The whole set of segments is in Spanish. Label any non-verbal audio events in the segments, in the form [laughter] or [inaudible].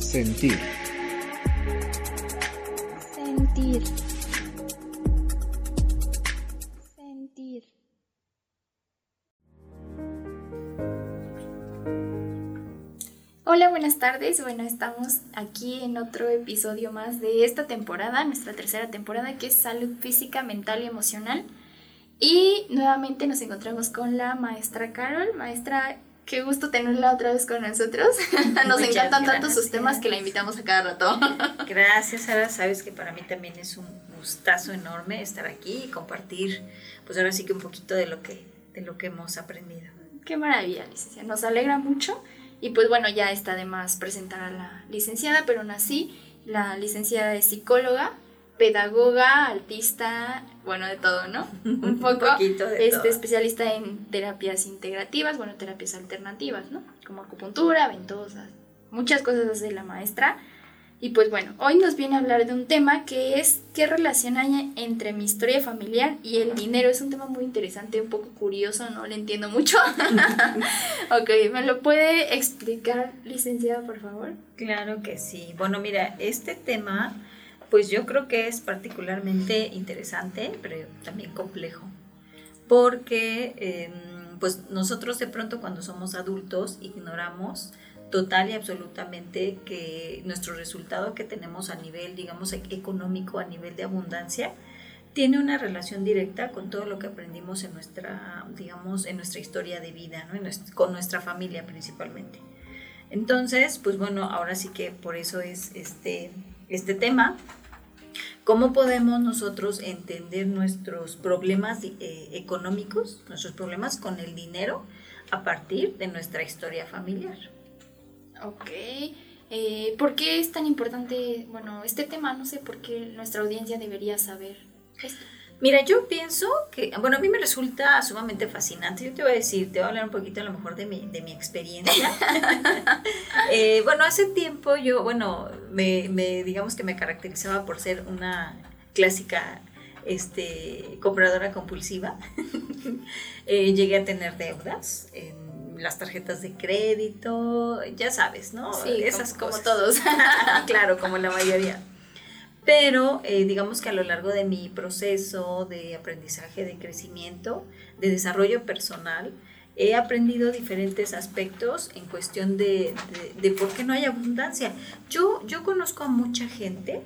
Sentir. Sentir. Sentir. Hola, buenas tardes. Bueno, estamos aquí en otro episodio más de esta temporada, nuestra tercera temporada, que es salud física, mental y emocional. Y nuevamente nos encontramos con la maestra Carol. Maestra, qué gusto tenerla otra vez con nosotros. [laughs] nos encantan tanto sus temas que la invitamos a cada rato. [laughs] gracias, Sara. Sabes que para mí también es un gustazo enorme estar aquí y compartir, pues ahora sí que un poquito de lo que, de lo que hemos aprendido. Qué maravilla, licenciada. Nos alegra mucho. Y pues bueno, ya está de más presentar a la licenciada, pero aún así, la licenciada es psicóloga, pedagoga, artista, bueno, de todo, ¿no? [laughs] Un poco. este, especialista en terapias integrativas, bueno, terapias alternativas, ¿no? Como acupuntura, ventosas, muchas cosas hace la maestra. Y pues bueno, hoy nos viene a hablar de un tema que es qué relación hay entre mi historia familiar y el dinero. Es un tema muy interesante, un poco curioso, no le entiendo mucho. [laughs] ok, ¿me lo puede explicar, licenciada, por favor? Claro que sí. Bueno, mira, este tema, pues yo creo que es particularmente interesante, pero también complejo. Porque, em, pues nosotros de pronto cuando somos adultos ignoramos total y absolutamente que nuestro resultado que tenemos a nivel, digamos, e-, económico, a nivel de abundancia, tiene una relación directa con todo lo que aprendimos en nuestra, digamos, en nuestra historia de vida, con nuestra familia principalmente. Entonces, pues bueno, ahora sí que por eso es este, este tema. ¿Cómo podemos nosotros entender nuestros problemas eh, económicos, nuestros problemas con el dinero a partir de nuestra historia familiar? Ok. Eh, ¿Por qué es tan importante, bueno, este tema? No sé por qué nuestra audiencia debería saber esto. Mira, yo pienso que, bueno, a mí me resulta sumamente fascinante. Yo te voy a decir, te voy a hablar un poquito a lo mejor de mi, de mi experiencia. [laughs] Eh, bueno, hace tiempo yo, bueno, me, me, digamos que me caracterizaba por ser una clásica este, compradora compulsiva. [laughs] Eh, llegué a tener deudas en las tarjetas de crédito, ya sabes, ¿no? Sí, esas como, todos. [laughs] claro, como la mayoría. Pero eh, digamos que a lo largo de mi proceso de aprendizaje, de crecimiento, de desarrollo personal, he aprendido diferentes aspectos en cuestión de, de, por qué no hay abundancia. Yo, yo conozco a mucha gente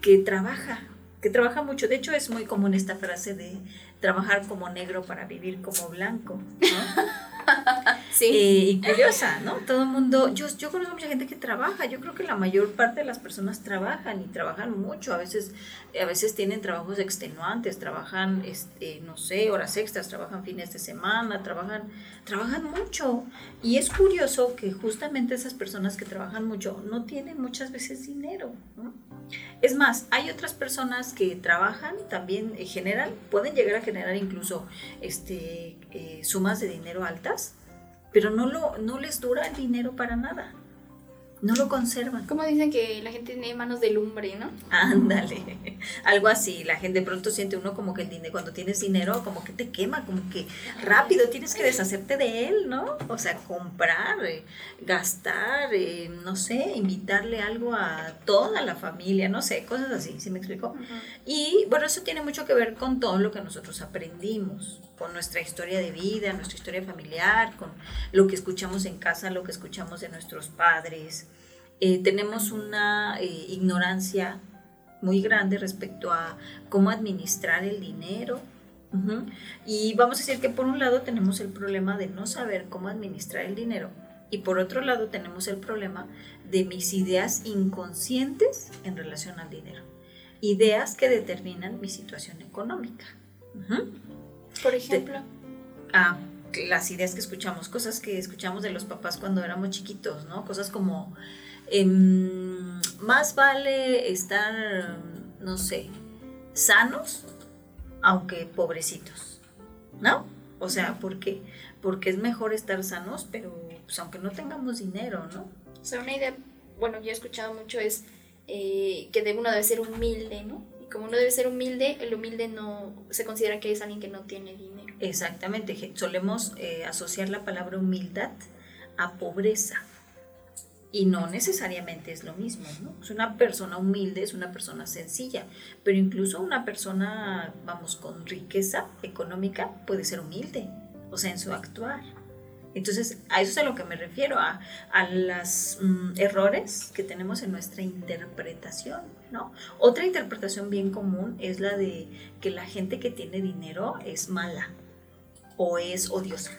que trabaja, que trabaja mucho. De hecho, es muy común esta frase de trabajar como negro para vivir como blanco. [laughs] sí. Eh, y curiosa, ¿no? Todo el mundo, yo, yo conozco mucha gente que trabaja, yo creo que la mayor parte de las personas trabajan y trabajan mucho, a veces, a veces tienen trabajos extenuantes, trabajan, este, no sé, horas extras, trabajan fines de semana, trabajan, trabajan mucho. Y es curioso que justamente esas personas que trabajan mucho no tienen muchas veces dinero. Es más, hay otras personas que trabajan también, en general, pueden llegar a generar incluso este, eh, sumas de dinero altas, pero no, lo, no les dura el dinero para nada. No lo conservan. Como dicen que la gente tiene manos de lumbre, ¿no? Ándale, [laughs] algo así. La gente de pronto siente uno como que el dinero, cuando tienes dinero, como que te quema, como que rápido tienes que deshacerte de él, ¿no? O sea, comprar, eh, gastar, eh, no sé, invitarle algo a toda la familia, no sé, cosas así, ¿sí me explico? Y bueno, eso tiene mucho que ver con todo lo que nosotros aprendimos, con nuestra historia de vida, nuestra historia familiar, con lo que escuchamos en casa, lo que escuchamos de nuestros padres eh, tenemos una eh, ignorancia muy grande respecto a cómo administrar el dinero. Y vamos a decir que por un lado tenemos el problema de no saber cómo administrar el dinero y por otro lado tenemos el problema de mis ideas inconscientes en relación al dinero. Ideas que determinan mi situación económica. Por ejemplo. ah, las ideas que escuchamos, cosas que escuchamos de los papás cuando éramos chiquitos, ¿no? Cosas como Más vale estar, no sé, sanos, aunque pobrecitos, ¿no? O sea, ¿por qué? Porque es mejor estar sanos, pero pues, aunque no tengamos dinero, ¿no? O sea, una idea, bueno, yo he escuchado mucho es eh, que uno debe ser humilde, ¿no? Y como uno debe ser humilde, el humilde no se considera que es alguien que no tiene dinero. Exactamente, solemos eh, asociar la palabra humildad a pobreza. Y no necesariamente es lo mismo, ¿no? Es una persona humilde, es una persona sencilla, pero incluso una persona, vamos, con riqueza económica puede ser humilde, o sea, en su actuar. Entonces, a eso es a lo que me refiero, a, a los mm, errores que tenemos en nuestra interpretación, ¿no? Otra interpretación bien común es la de que la gente que tiene dinero es mala, o es odiosa,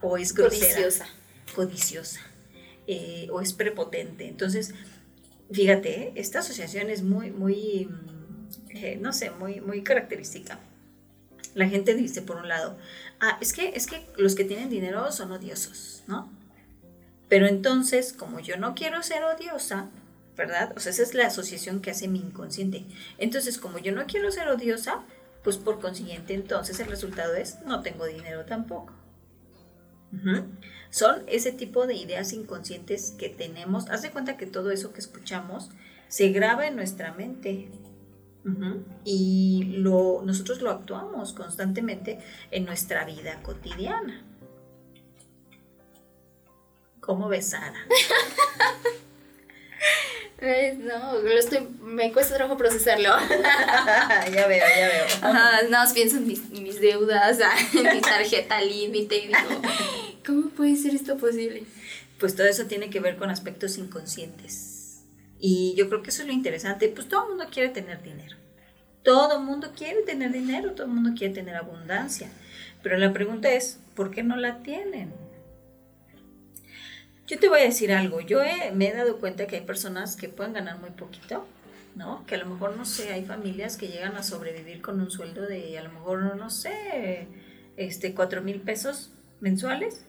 o es grosera. Codiciosa. Codiciosa, eh, o es prepotente. Entonces, fíjate, ¿eh? esta asociación es muy, muy, mm, eh, no sé, muy, muy característica. La gente dice, por un lado, ah, es que, es que los que tienen dinero son odiosos, ¿no? Pero entonces, como yo no quiero ser odiosa, ¿verdad? O sea, esa es la asociación que hace mi inconsciente. Entonces, como yo no quiero ser odiosa, pues por consiguiente, entonces el resultado es, no tengo dinero tampoco. Son ese tipo de ideas inconscientes que tenemos. Haz de cuenta que todo eso que escuchamos se graba en nuestra mente. Y lo, nosotros lo actuamos constantemente en nuestra vida cotidiana. ¿Cómo ves, Sara? [laughs] No, lo estoy, me cuesta trabajo procesarlo. [laughs] ya veo, ya veo. Ajá, nada más pienso en mis, mis deudas, [laughs] en mi tarjeta límite y digo, ¿cómo puede ser esto posible? Pues todo eso tiene que ver con aspectos inconscientes. Y yo creo que eso es lo interesante. Pues todo el mundo quiere tener dinero. Todo el mundo quiere tener dinero, todo el mundo quiere tener abundancia. Pero la pregunta es, ¿por qué no la tienen? Yo te voy a decir algo, yo he- me he dado cuenta que hay personas que pueden ganar muy poquito, ¿no? Que a lo mejor, no sé, hay familias que llegan a sobrevivir con un sueldo de, a lo mejor, no sé, este, cuatro mil pesos mensuales,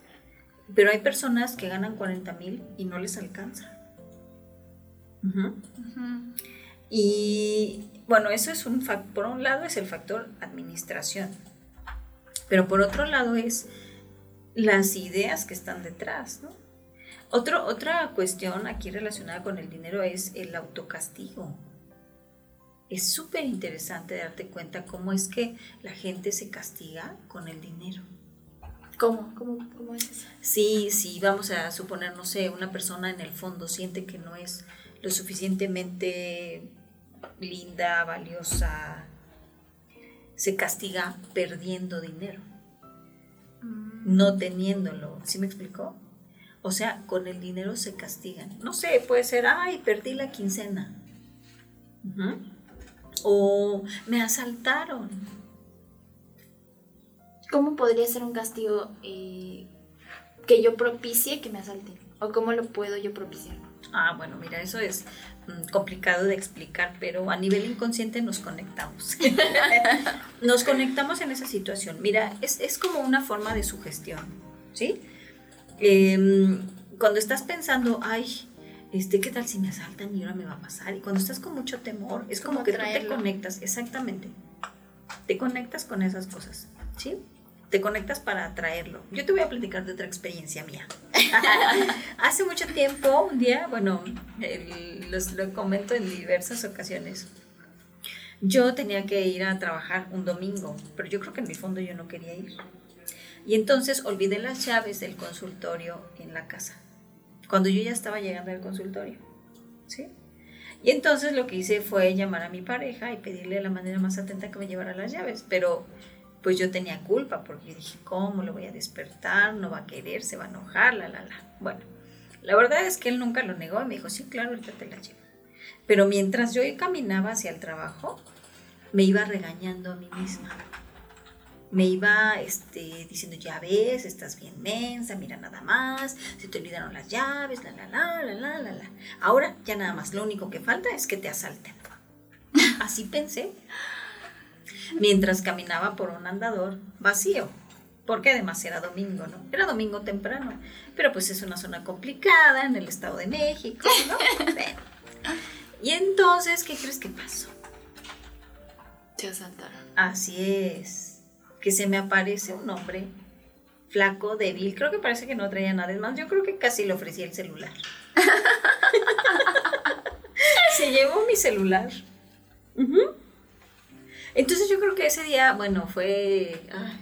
pero hay personas que ganan 40 mil y no les alcanza. Y bueno, eso es un factor, por un lado es el factor administración, pero por otro lado es las ideas que están detrás, ¿no? Otro, otra cuestión aquí relacionada con el dinero es el autocastigo. Es súper interesante darte cuenta cómo es que la gente se castiga con el dinero. ¿Cómo? ¿Cómo, cómo es eso? Sí, sí, vamos a suponer, no sé, una persona en el fondo siente que no es lo suficientemente linda, valiosa, se castiga perdiendo dinero, no teniéndolo. ¿Sí me explicó? O sea, con el dinero se castigan. No sé, puede ser, ay, perdí la quincena. O me asaltaron. ¿Cómo podría ser un castigo eh, que yo propicie que me asalten? ¿O cómo lo puedo yo propiciar? Ah, bueno, mira, eso es mm, complicado de explicar, pero a nivel inconsciente nos conectamos. [laughs] nos conectamos en esa situación. Mira, es, es como una forma de sugestión, ¿sí? Em, cuando estás pensando, ay, este, ¿qué tal si me asaltan y ahora me va a pasar? Y cuando estás con mucho temor, es como que tú te conectas, exactamente. Te conectas con esas cosas, ¿sí? Te conectas para atraerlo. Yo te voy a platicar de otra experiencia mía. [laughs] Hace mucho tiempo, un día, bueno, el- los- lo comento en diversas ocasiones. Yo tenía que ir a trabajar un domingo, pero yo creo que en mi fondo yo no quería ir. Y entonces olvidé las llaves del consultorio en la casa, cuando yo ya estaba llegando al consultorio. ¿sí? Y entonces lo que hice fue llamar a mi pareja y pedirle de la manera más atenta que me llevara las llaves, pero pues yo tenía culpa porque dije, ¿cómo lo voy a despertar? No va a querer, se va a enojar, la, la, la. Bueno, la verdad es que él nunca lo negó y me dijo, sí, claro, ahorita te la llevo. Pero mientras yo caminaba hacia el trabajo, me iba regañando a mí misma. Me iba este, diciendo, ya ves, estás bien mensa, mira nada más, se te olvidaron las llaves, la, la, la, la, la, la, la. Ahora ya nada más, lo único que falta es que te asalten. [laughs] Así pensé, mientras caminaba por un andador vacío, porque además era domingo, ¿no? Era domingo temprano, pero pues es una zona complicada en el Estado de México, ¿no? [laughs] Bueno. Y entonces, ¿qué crees que pasó? Te asaltaron. Así es, que se me aparece un hombre flaco, débil, creo que parece que no traía nada, es más, yo creo que casi le ofrecí el celular. [laughs] se llevó mi celular. Entonces yo creo que ese día, bueno, fue... ay,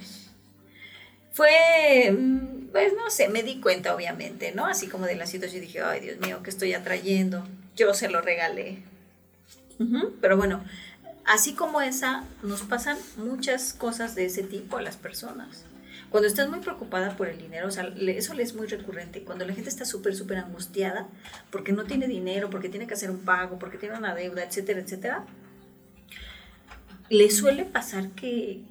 fue... mm, pues no sé, me di cuenta obviamente, ¿no? Así como de la situación dije, ay Dios mío, ¿qué estoy atrayendo? Yo se lo regalé. Pero bueno, así como esa, nos pasan muchas cosas de ese tipo a las personas. Cuando estás muy preocupada por el dinero, o sea, eso le es muy recurrente. Cuando la gente está súper, súper angustiada porque no tiene dinero, porque tiene que hacer un pago, porque tiene una deuda, etcétera, etcétera, le suele pasar que,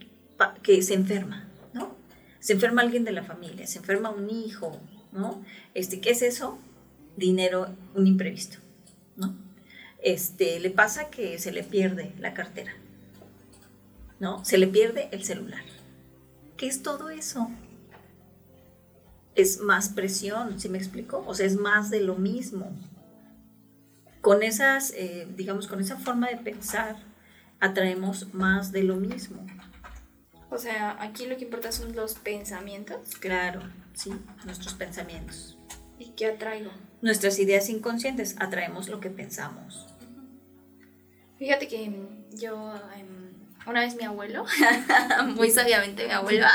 que se enferma, ¿no? Se enferma alguien de la familia, se enferma un hijo, ¿no? Este, ¿Qué es eso? Dinero, un imprevisto, ¿no? Este, le pasa que se le pierde la cartera, ¿no? Se le pierde el celular ¿Qué es todo eso? Es más presión, ¿sí me explico? O sea, es más de lo mismo. Con esas, eh, digamos, con esa forma de pensar, atraemos más de lo mismo. O sea, aquí lo que importa son los pensamientos. Claro, sí, nuestros pensamientos. ¿Y qué atraigo? Nuestras ideas inconscientes, atraemos lo que pensamos. Fíjate que yo una vez mi abuelo, [laughs] muy sabiamente mi abuelo,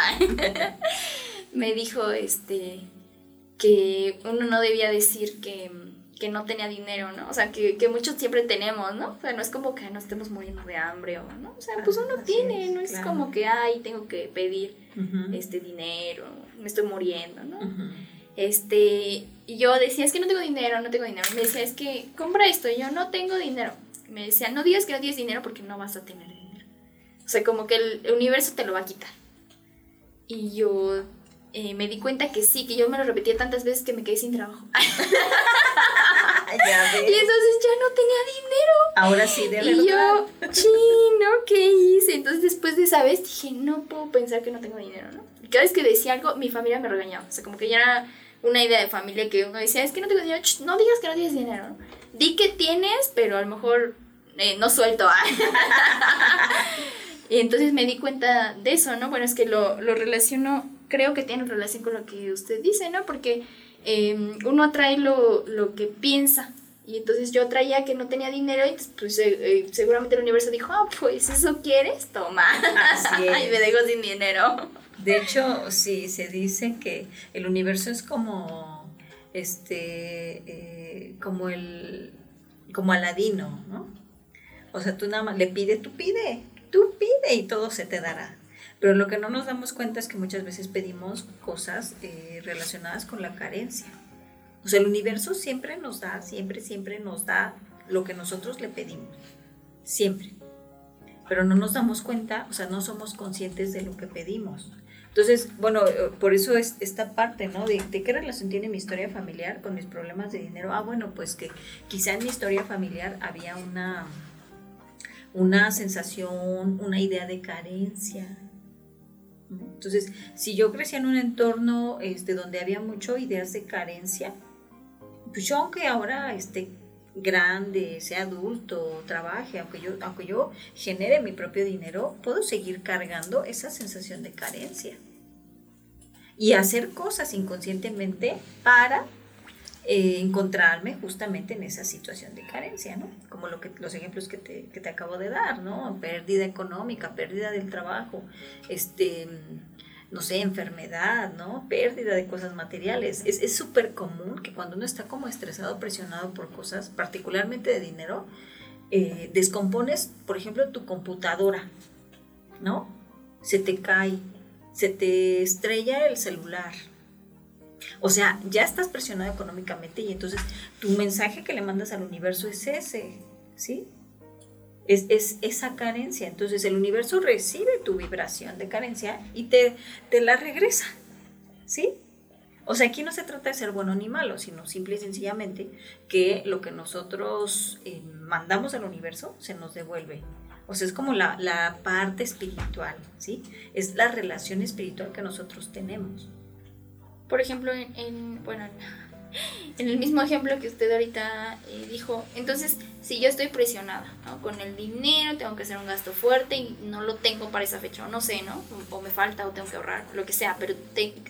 [laughs] me dijo este que uno no debía decir que, no tenía dinero, ¿no? O sea, que, muchos siempre tenemos, ¿no? O sea, no es como que no estemos muriendo de hambre o, ¿no? O sea, pues uno tiene, no es como que, ay, tengo que pedir este dinero, me estoy muriendo, ¿no? Este, y yo decía, es que no tengo dinero, no tengo dinero. me decía, es que compra esto, y yo no tengo dinero. me decía, no digas que no tienes dinero porque no vas a tener o sea, como que el universo te lo va a quitar. Y yo eh, me di cuenta que sí, que yo me lo repetía tantas veces que me quedé sin trabajo. [laughs] ya ves. Y entonces ya no tenía dinero. Ahora sí, de verdad. Y yo, chino, ¿qué hice? Entonces después de esa vez dije, no puedo pensar que no tengo dinero, ¿no? Y cada vez que decía algo, mi familia me regañaba. O sea, como que ya era una idea de familia que uno decía, es que no tengo dinero, no digas que no tienes dinero, ¿no? Di que tienes, pero a lo mejor eh, no suelto. [laughs] Y entonces me di cuenta de eso, ¿no? Bueno, es que lo, lo relaciono, creo que tiene relación con lo que usted dice, ¿no? Porque em, uno atrae lo, lo, que piensa. Y entonces yo atraía que no tenía dinero y pues eh, eh, seguramente el universo dijo, ah, pues eso quieres, toma. Así [laughs] y me dejo sin dinero. De hecho, sí, se dice que el universo es como, este, eh, como el, como Aladino, ¿no? O sea, tú nada más le pides, tú pide, tú pide y todo se te dará. Pero lo que no nos damos cuenta es que muchas veces pedimos cosas eh, relacionadas con la carencia. O sea, el universo siempre nos da, siempre, siempre nos da lo que nosotros le pedimos. Siempre. Pero no nos damos cuenta, o sea, no somos conscientes de lo que pedimos. Entonces, bueno, por eso es esta parte, ¿no? De, qué relación tiene mi historia familiar con mis problemas de dinero. Ah, bueno, pues que quizá en mi historia familiar había una, una sensación, una idea de carencia. Entonces, si yo crecía en un entorno este, donde había mucho ideas de carencia, pues yo aunque ahora esté grande, sea adulto, trabaje, aunque yo, aunque yo genere mi propio dinero, puedo seguir cargando esa sensación de carencia. Y hacer cosas inconscientemente para eh, encontrarme justamente en esa situación de carencia, ¿no? Como lo que, los ejemplos que te, que te acabo de dar, ¿no? Pérdida económica, pérdida del trabajo, este, no sé, enfermedad, ¿no? Pérdida de cosas materiales. Es súper común que cuando uno está como estresado, presionado por cosas, particularmente de dinero, eh, descompones, por ejemplo, tu computadora, ¿no? Se te cae, se te estrella el celular, o sea, ya estás presionado económicamente y entonces tu mensaje que le mandas al universo es ese, ¿sí? Es, esa carencia. Entonces el universo recibe tu vibración de carencia y te, te la regresa, ¿sí? O sea, aquí no se trata de ser bueno ni malo, sino simple y sencillamente que lo que nosotros eh, mandamos al universo se nos devuelve. O sea, es como la, la parte espiritual, ¿sí? Es la relación espiritual que nosotros tenemos por ejemplo, en, bueno, en [laughs] el mismo ejemplo que usted ahorita eh, dijo, entonces, si yo estoy presionada con el dinero, tengo que hacer un gasto fuerte y no lo tengo para esa fecha, o no sé, ¿no? O, me falta o tengo que ahorrar, lo que sea, pero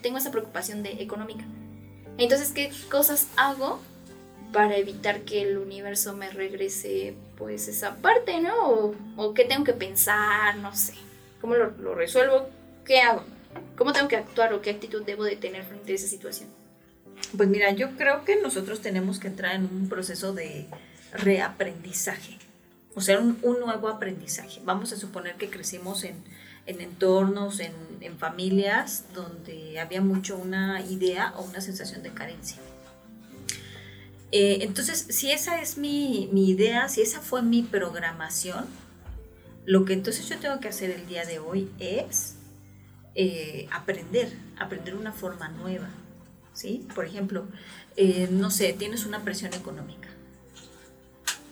tengo esa preocupación de económica. Entonces, ¿qué cosas hago para evitar que el universo me regrese, pues, esa parte, ¿no? O, qué tengo que pensar, no sé. ¿Cómo lo, lo resuelvo? ¿Qué hago? ¿Cómo tengo que actuar o qué actitud debo de tener frente a esa situación? Pues mira, yo creo que nosotros tenemos que entrar en un proceso de reaprendizaje, o sea, un, nuevo aprendizaje. Vamos a suponer que crecimos en, entornos, en, familias donde había mucho una idea o una sensación de carencia. Eh, entonces, si esa es mi, mi idea, si esa fue mi programación, lo que entonces yo tengo que hacer el día de hoy es eh, aprender, aprender una forma nueva. ¿Sí? Por ejemplo, eh, no sé, tienes una presión económica.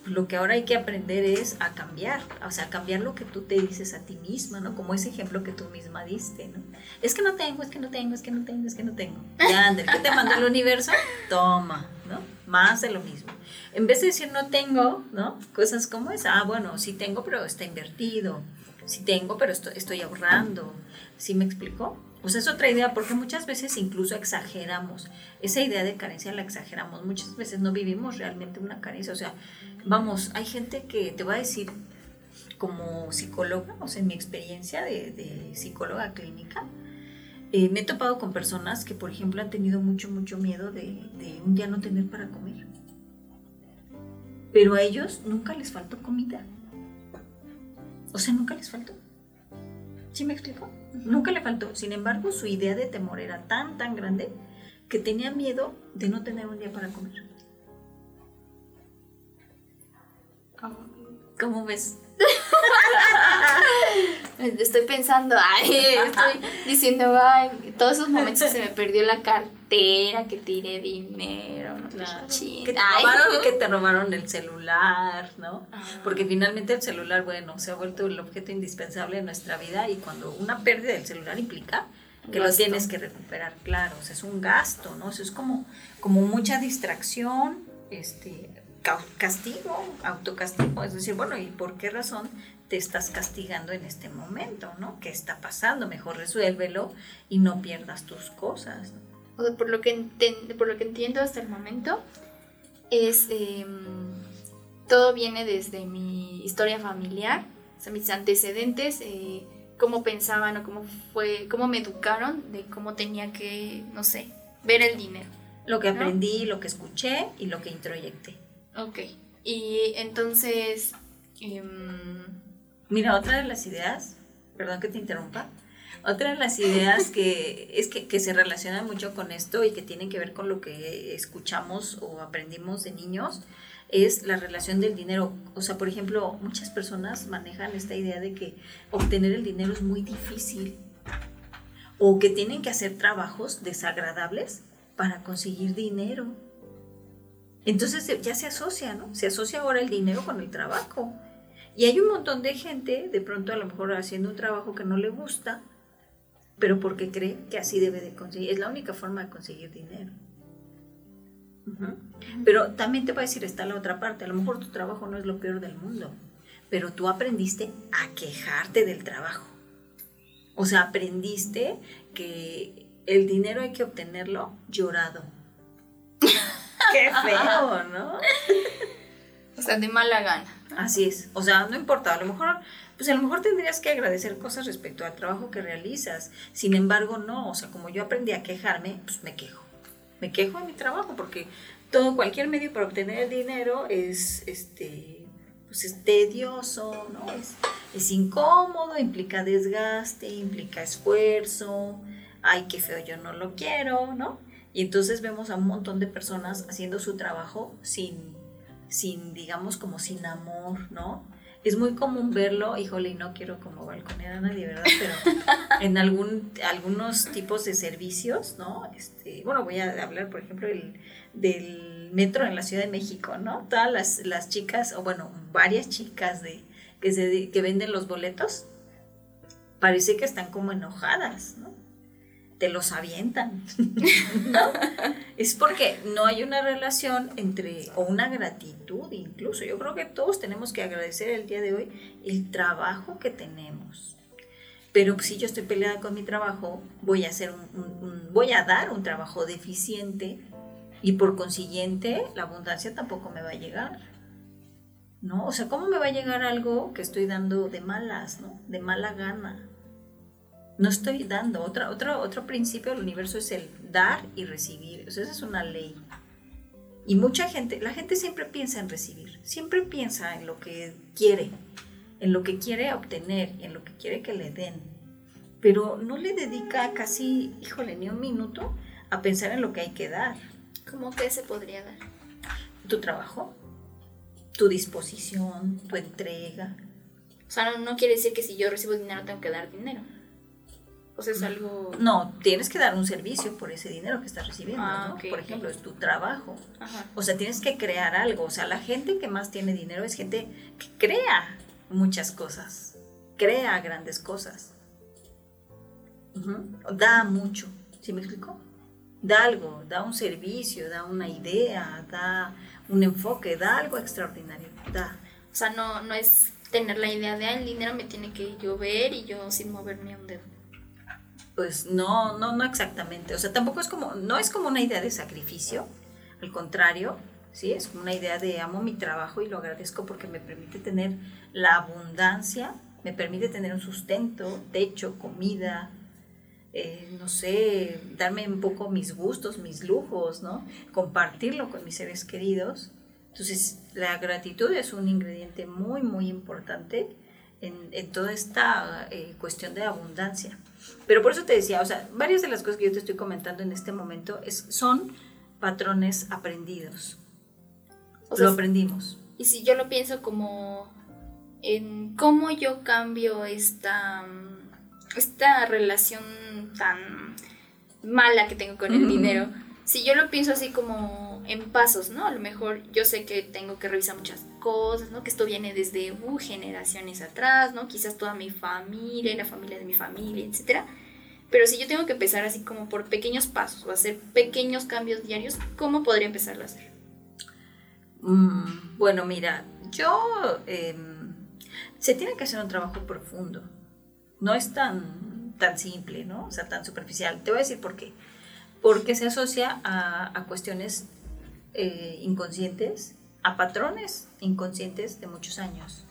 Lo que ahora hay que aprender es a cambiar, o sea, cambiar lo que tú te dices a ti misma, ¿no? Como ese ejemplo que tú misma diste, ¿no? Es que no tengo, es que no tengo, es que no tengo, es que no tengo. Ya, Ander, ¿qué te manda el universo? Toma, ¿no? Más de lo mismo. En vez de decir no tengo, ¿no? Cosas como esa, ah, bueno, sí tengo, pero está invertido. Sí tengo, pero estoy, estoy ahorrando. ¿Sí me explicó? Pues es otra idea, porque muchas veces incluso exageramos. Esa idea de carencia la exageramos. Muchas veces no vivimos realmente una carencia. O sea, vamos, hay gente que te va a decir, como psicóloga, o sea, en mi experiencia de, psicóloga clínica, eh, me he topado con personas que, por ejemplo, han tenido mucho, mucho miedo de, de un día no tener para comer. Pero a ellos nunca les faltó comida. O sea, nunca les faltó. ¿Sí me explico? Nunca le faltó. Sin embargo, su idea de temor era tan, tan grande que tenía miedo de no tener un día para comer. ¿Cómo ves? [laughs] Estoy pensando, ay, estoy diciendo, ay, todos esos momentos se me perdió la cartera, que tiré dinero, ¿no? que, te robaron, que te robaron el celular, ¿no? Ah. Porque finalmente el celular, bueno, se ha vuelto el objeto indispensable de nuestra vida y cuando una pérdida del celular implica que lo tienes que recuperar, claro, o sea, es un gasto, ¿no? Eso es como, como mucha distracción, este, castigo, autocastigo, es decir, bueno, ¿y por qué razón te estás castigando en este momento, ¿no? ¿Qué está pasando? Mejor resuélvelo y no pierdas tus cosas. O sea, por lo que, por lo que entiendo hasta el momento, es em, todo viene desde mi historia familiar, o sea, mis antecedentes, eh, cómo pensaban o cómo fue, cómo me educaron de cómo tenía que, no sé, ver el dinero. Lo que aprendí, lo que escuché y lo que introyecté. Ok. Y entonces... Em, Mira, otra de las ideas, perdón que te interrumpa, otra de las ideas que es que, que, se relaciona mucho con esto y que tienen que ver con lo que escuchamos o aprendimos de niños es la relación del dinero. O sea, por ejemplo, muchas personas manejan esta idea de que obtener el dinero es muy difícil o que tienen que hacer trabajos desagradables para conseguir dinero. Entonces ya se asocia, ¿no? Se asocia ahora el dinero con el trabajo. Y hay un montón de gente, de pronto a lo mejor haciendo un trabajo que no le gusta, pero porque cree que así debe de conseguir. Es la única forma de conseguir dinero. Pero también te voy a decir, está la otra parte. A lo mejor tu trabajo no es lo peor del mundo, pero tú aprendiste a quejarte del trabajo. O sea, aprendiste que el dinero hay que obtenerlo llorado Qué feo, [laughs] ¿no? [laughs] O sea, de mala gana. Así es. O sea, no importa, a lo mejor, pues a lo mejor tendrías que agradecer cosas respecto al trabajo que realizas. Sin embargo, no. O sea, como yo aprendí a quejarme, pues me quejo. Me quejo de mi trabajo porque todo, cualquier medio para obtener el dinero es, este, pues es tedioso, ¿no? Es, es incómodo, implica desgaste, implica esfuerzo. Ay, qué feo, yo no lo quiero, ¿no? Y entonces vemos a un montón de personas haciendo su trabajo sin, sin digamos, como sin amor, ¿no? Es muy común verlo, híjole, y no quiero como balconear a nadie, ¿verdad? Pero [laughs] en algún, algunos tipos de servicios, ¿no? Este, bueno, voy a hablar, por ejemplo, el, del metro en la Ciudad de México, ¿no? Todas las, las chicas, o bueno, varias chicas de, que, se, que venden los boletos, parece que están como enojadas, ¿no? Te los avientan. [laughs] Es porque no hay una relación entre, o una gratitud incluso. Yo creo que todos tenemos que agradecer el día de hoy el trabajo que tenemos. Pero si yo estoy peleada con mi trabajo, voy a, hacer un, voy a dar un trabajo deficiente y por consiguiente la abundancia tampoco me va a llegar. ¿No? O sea, ¿cómo me va a llegar algo que estoy dando de malas, ¿no? De mala gana. No estoy dando. Otra, otro, otro principio del universo es el dar y recibir. esa es una ley. Y mucha gente, la gente siempre piensa en recibir, siempre piensa en lo que quiere, en lo que quiere obtener, en lo que quiere que le den. Pero no le dedica casi, híjole, ni un minuto a pensar en lo que hay que dar. ¿Cómo que se podría dar? Tu trabajo, tu disposición, tu entrega. O sea, no, no quiere decir que si yo recibo dinero tengo que dar dinero. O sea, es algo... No, tienes que dar un servicio por ese dinero que estás recibiendo, Ah, ¿no? por ejemplo, es tu trabajo. Ajá. O sea, tienes que crear algo. O sea, la gente que más tiene dinero es gente que crea muchas cosas. Crea grandes cosas. Da mucho. ¿Sí me explico? Da algo, da un servicio, da una idea, da un enfoque, da algo extraordinario. Da. O sea, no, no es tener la idea de, ah, el dinero me tiene que llover y yo sin moverme un dedo. Pues no, no, no exactamente. O sea, tampoco es como, no es como una idea de sacrificio. Al contrario, sí, es como una idea de amo mi trabajo y lo agradezco porque me permite tener la abundancia, me permite tener un sustento, techo, comida, eh, no sé, darme un poco mis gustos, mis lujos, ¿no? Compartirlo con mis seres queridos. Entonces, la gratitud es un ingrediente muy, muy importante en, toda esta eh, cuestión de abundancia. Pero por eso te decía, o sea, varias de las cosas que yo te estoy comentando en este momento es, son patrones aprendidos. O sea, lo aprendimos. Y si yo lo pienso como en cómo yo cambio esta, esta relación tan mala que tengo con el dinero, si yo lo pienso así como en pasos, ¿no? A lo mejor yo sé que tengo que revisar muchas cosas, ¿no? Que esto viene desde uh, generaciones atrás, ¿no? Quizás toda mi familia la familia de mi familia, etcétera. Pero si yo tengo que empezar así como por pequeños pasos o hacer pequeños cambios diarios, ¿cómo podría empezarlo a hacer? Mm, bueno, mira, yo... em, se tiene que hacer un trabajo profundo. No es tan, tan simple, ¿no? O sea, tan superficial. Te voy a decir por qué. Porque se asocia a cuestiones eh, inconscientes, a patrones inconscientes de muchos años.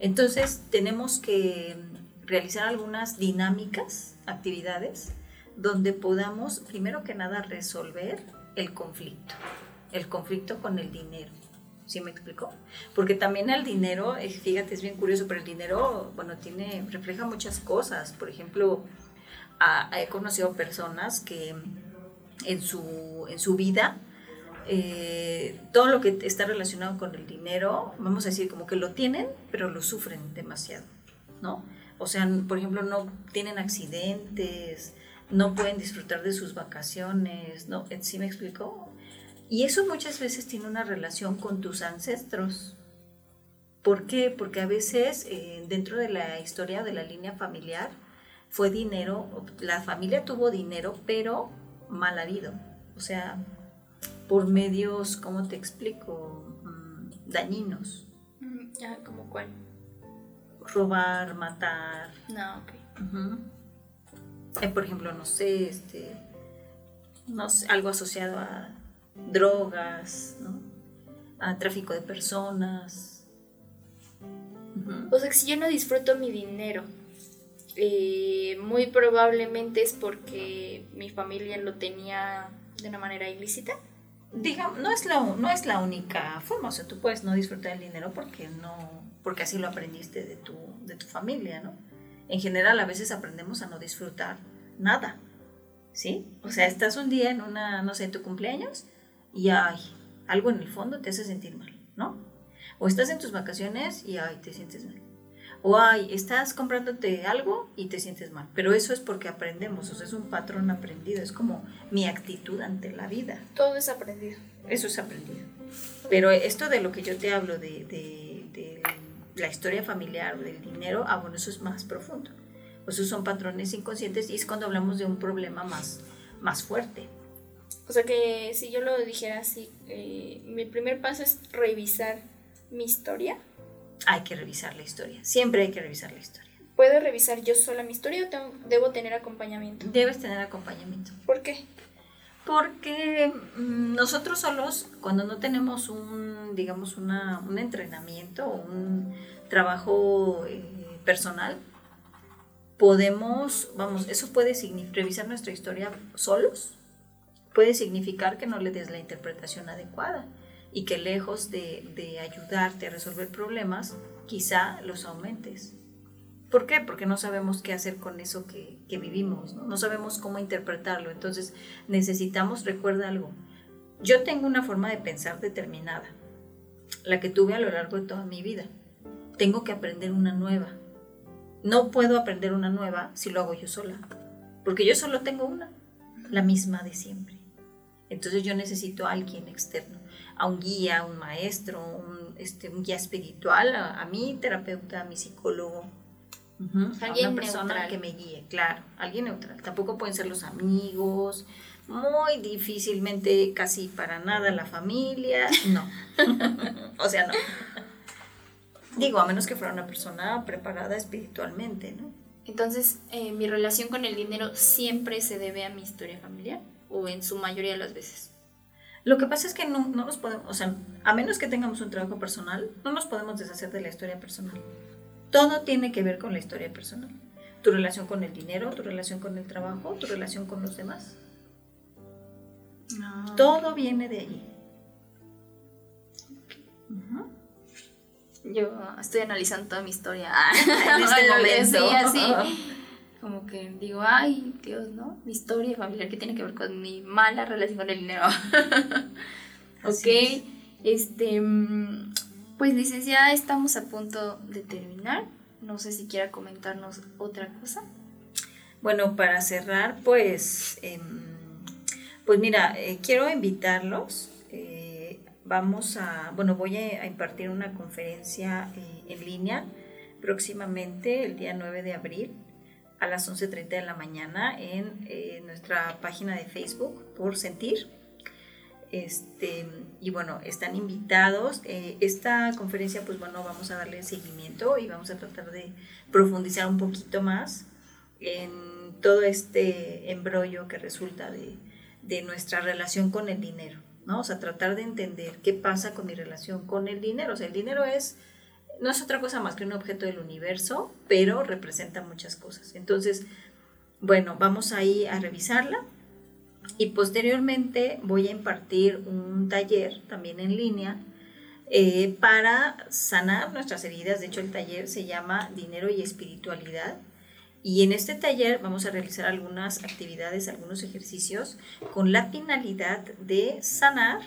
Entonces, tenemos que realizar algunas dinámicas, actividades, donde podamos, primero que nada, resolver el conflicto, el conflicto con el dinero. ¿Sí me explico? Porque también el dinero, eh, fíjate, es bien curioso, pero el dinero, bueno, tiene, refleja muchas cosas. Por ejemplo, a- he conocido personas que en su, en su vida, eh, todo lo que está relacionado con el dinero, vamos a decir, como que lo tienen, pero lo sufren demasiado, ¿no? O sea, por ejemplo, no tienen accidentes, no pueden disfrutar de sus vacaciones, ¿no? ¿Sí me explico? Y eso muchas veces tiene una relación con tus ancestros. ¿Por qué? Porque a veces eh, dentro de la historia de la línea familiar fue dinero, la familia tuvo dinero, pero mal habido. O sea, por medios, ¿cómo te explico? Mm, dañinos. Mm, Ya, ¿como cuál? Robar, matar. No, ok. Eh, por ejemplo, no sé, este, no sé, algo asociado a drogas, ¿no? A tráfico de personas. O sea, que si yo no disfruto mi dinero, eh, muy probablemente es porque mi familia lo tenía de una manera ilícita. Digamos, no es, la, no es la única forma, o sea, tú puedes no disfrutar el dinero porque no, porque así lo aprendiste de tu, de tu familia, ¿no? En general, a veces aprendemos a no disfrutar nada, ¿sí? O sea, estás un día en una, no sé, tu cumpleaños y ay, algo en el fondo te hace sentir mal, ¿no? O estás en tus vacaciones y ay, te sientes mal. O ay, estás comprándote algo y te sientes mal. Pero eso es porque aprendemos, o sea, es un patrón aprendido, es como mi actitud ante la vida. Todo es aprendido. Eso es aprendido. Pero esto de lo que yo te hablo, de, de- de la historia familiar, del dinero, ah, bueno, eso es más profundo. Esos son patrones inconscientes y es cuando hablamos de un problema más, más fuerte. O sea que si yo lo dijera así, eh, mi primer paso es revisar mi historia. Hay que revisar la historia. Siempre hay que revisar la historia. ¿Puedo revisar yo sola mi historia o tengo- debo tener acompañamiento? Debes tener acompañamiento. ¿Por qué? Porque mm, nosotros solos, cuando no tenemos un, digamos, una, un entrenamiento o un trabajo eh, personal, podemos, vamos, eso puede significar, revisar nuestra historia solos, puede significar que no le des la interpretación adecuada y que lejos de, de ayudarte a resolver problemas, quizá los aumentes. ¿Por qué? Porque no sabemos qué hacer con eso que, que vivimos, ¿no? no sabemos cómo interpretarlo. Entonces necesitamos, recuerda algo, yo tengo una forma de pensar determinada, la que tuve a lo largo de toda mi vida. Tengo que aprender una nueva. No puedo aprender una nueva si lo hago yo sola, porque yo solo tengo una, la misma de siempre. Entonces yo necesito a alguien externo, a un guía, a un maestro, un, este, un guía espiritual, a, mi terapeuta, a mi psicólogo, alguien una persona que me guíe, claro, alguien neutral. Tampoco pueden ser los amigos, muy difícilmente, casi para nada la familia, no. [laughs] o sea, no. Digo, a menos que fuera una persona preparada espiritualmente, ¿no? Entonces, eh, mi relación con el dinero siempre se debe a mi historia familiar o en su mayoría de las veces. Lo que pasa es que no, no nos podemos, o sea, a menos que tengamos un trabajo personal, no nos podemos deshacer de la historia personal. Todo tiene que ver con la historia personal. Tu relación con el dinero, tu relación con el trabajo, tu relación con los demás. Ah, Todo viene de allí. Yo estoy analizando toda mi historia [laughs] en este momento. así. Como que digo, ay, Dios, ¿no? Mi historia familiar que tiene que ver con mi mala relación con el dinero. [laughs] ok. Este, mm, pues licenciada, estamos a punto de terminar. No sé si quiera comentarnos otra cosa. Bueno, para cerrar, pues... Em, pues mira, eh, quiero invitarlos. Eh, vamos a, bueno, voy a, impartir una conferencia eh, en línea próximamente el día 9 de abril a las 11.30 de la mañana en nuestra página de Facebook por sentir. Este, y bueno, están invitados. esta conferencia, pues bueno, vamos a darle seguimiento y vamos a tratar de profundizar un poquito más en todo este embrollo que resulta de, de nuestra relación con el dinero, ¿no? O sea, tratar de entender qué pasa con mi relación con el dinero. O sea, el dinero es, no es otra cosa más que un objeto del universo, pero representa muchas cosas. Entonces, bueno, vamos ahí a revisarla y posteriormente voy a impartir un taller también en línea eh, para sanar nuestras heridas. De hecho, el taller se llama Dinero y Espiritualidad y en este taller vamos a realizar algunas actividades, algunos ejercicios con la finalidad de sanar,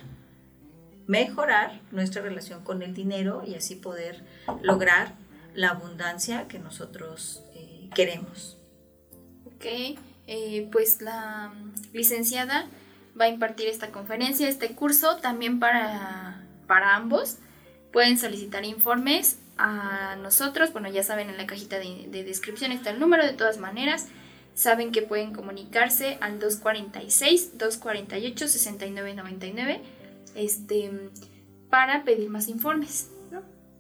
mejorar nuestra relación con el dinero y así poder lograr la abundancia que nosotros eh, queremos. Ok, eh, pues la licenciada va a impartir esta conferencia, este curso también para, para ambos. Pueden solicitar informes a nosotros. Bueno, ya saben, en la cajita de, descripción está el número de todas maneras. Saben que pueden comunicarse al 246-248-6999 este, para pedir más informes.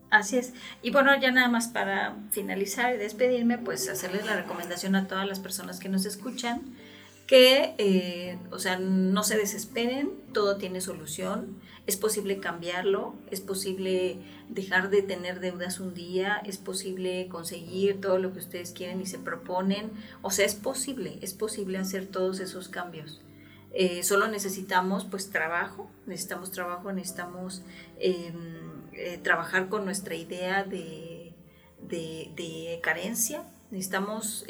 Así es. Y bueno, ya nada más para finalizar y despedirme, pues hacerles la recomendación a todas las personas que nos escuchan que, eh, o sea, no se desesperen, todo tiene solución, es posible cambiarlo, es posible dejar de tener deudas un día, es posible conseguir todo lo que ustedes quieren y se proponen, o sea, es posible, es posible hacer todos esos cambios. Eh, solo necesitamos pues trabajo, necesitamos trabajo, necesitamos em, eh, trabajar con nuestra idea de, de, carencia, necesitamos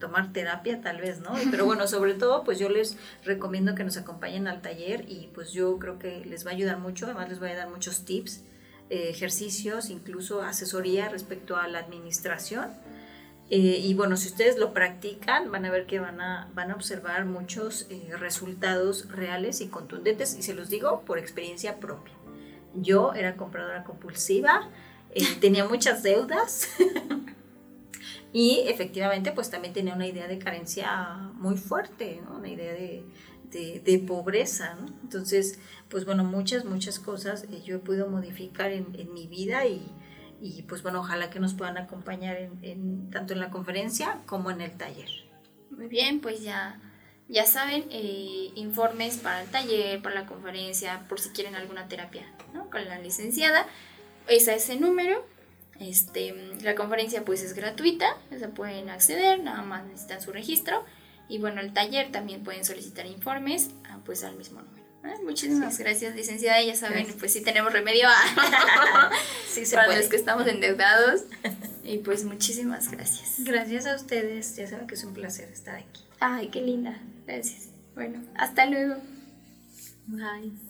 tomar terapia tal vez, ¿no? Pero bueno, sobre todo pues yo les recomiendo que nos acompañen al taller y pues yo creo que les va a ayudar mucho, además les voy a dar muchos tips, eh, ejercicios, incluso asesoría respecto a la administración. Eh, y bueno, si ustedes lo practican, van a ver que van a, van a observar muchos eh, resultados reales y contundentes, y se los digo por experiencia propia. Yo era compradora compulsiva, [laughs] tenía muchas deudas, [laughs] Y efectivamente, pues también tenía una idea de carencia muy fuerte, ¿no? Una idea de, de, pobreza, ¿no? Entonces, pues bueno, muchas, muchas cosas eh, yo he podido modificar en, en mi vida y, y, pues bueno, ojalá que nos puedan acompañar tanto en la conferencia como en el taller. Muy bien, pues ya, ya saben, eh, informes para el taller, para la conferencia, por si quieren alguna terapia, ¿no? Con la licenciada, es ese número Este, la conferencia pues es gratuita, se pueden acceder, nada más necesitan su registro. Y bueno, el taller también pueden solicitar informes ah, pues al mismo número. Muchísimas gracias, licenciada. Ya saben, pues sí tenemos remedio a [laughs] sí, se para los que estamos endeudados. [laughs] Y pues muchísimas gracias. Gracias a ustedes. Ya saben que es un placer estar aquí. Ay, qué linda. Gracias. Bueno, hasta luego. Bye.